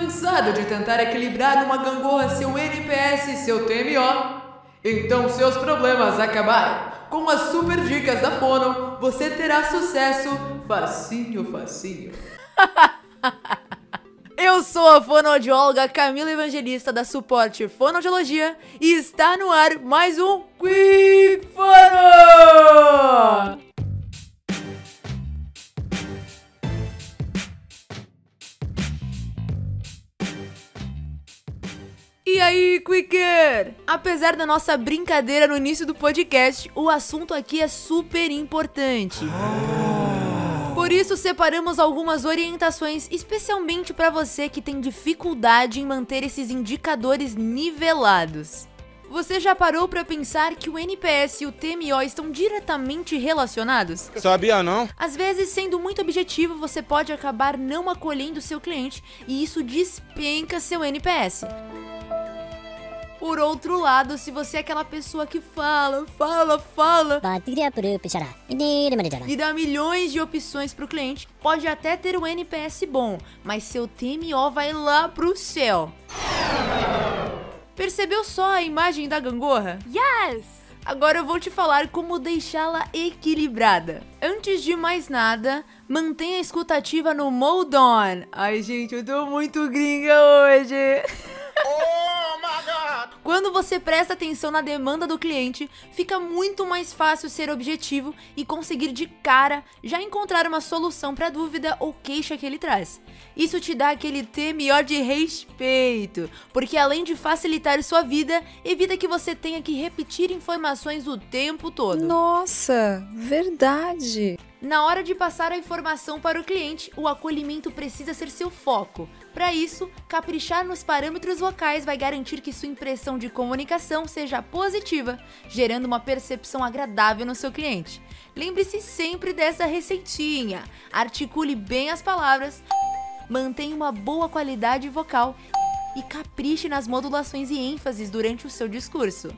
Cansado de tentar equilibrar numa gangorra seu NPS e seu TMO? Então seus problemas acabaram. Com as super dicas da Fono, você terá sucesso facinho, facinho. Eu sou a fonoaudióloga Camila Evangelista da Suporte Fonoaudiologia e está no ar mais um Quick Fono! E aí, Quicker? Apesar da nossa brincadeira no início do podcast, o assunto aqui é super importante. Por isso, separamos algumas orientações especialmente para você que tem dificuldade em manter esses indicadores nivelados. Você já parou para pensar que o NPS e o TMO estão diretamente relacionados? Sabia não? Às vezes, sendo muito objetivo, você pode acabar não acolhendo seu cliente e isso despenca seu NPS. Por outro lado, se você é aquela pessoa que fala, fala, fala e dá milhões de opções pro cliente, pode até ter um NPS bom, mas seu TMO vai lá pro céu. Percebeu só a imagem da gangorra? Yes! Agora eu vou te falar como deixá-la equilibrada. Antes de mais nada, mantenha a escutativa no mode on. Ai, gente, eu tô muito gringa hoje. Quando você presta atenção na demanda do cliente, fica muito mais fácil ser objetivo e conseguir de cara já encontrar uma solução para a dúvida ou queixa que ele traz. Isso te dá aquele TMO de respeito, porque além de facilitar sua vida, evita que você tenha que repetir informações o tempo todo. Nossa, verdade. Na hora de passar a informação para o cliente, o acolhimento precisa ser seu foco. Para isso, caprichar nos parâmetros vocais vai garantir que sua impressão de comunicação seja positiva, gerando uma percepção agradável no seu cliente. Lembre-se sempre dessa receitinha. Articule bem as palavras, mantenha uma boa qualidade vocal e capriche nas modulações e ênfases durante o seu discurso.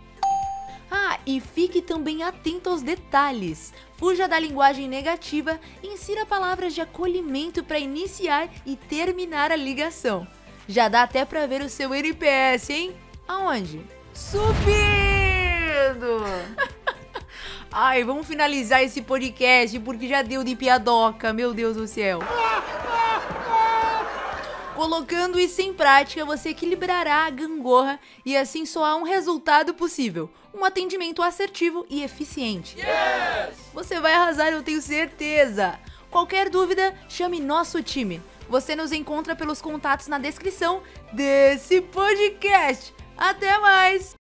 E fique também atento aos detalhes. Fuja da linguagem negativa e insira palavras de acolhimento para iniciar e terminar a ligação. Já dá até para ver o seu NPS, hein? Aonde? Subindo! Ai, vamos finalizar esse podcast porque já deu de piadoca, meu Deus do céu. Colocando isso em prática, você equilibrará a gangorra e assim soar um resultado possível: um atendimento assertivo e eficiente. Yes! Você vai arrasar, eu tenho certeza. Qualquer dúvida, chame nosso time. Você nos encontra pelos contatos na descrição desse podcast. Até mais!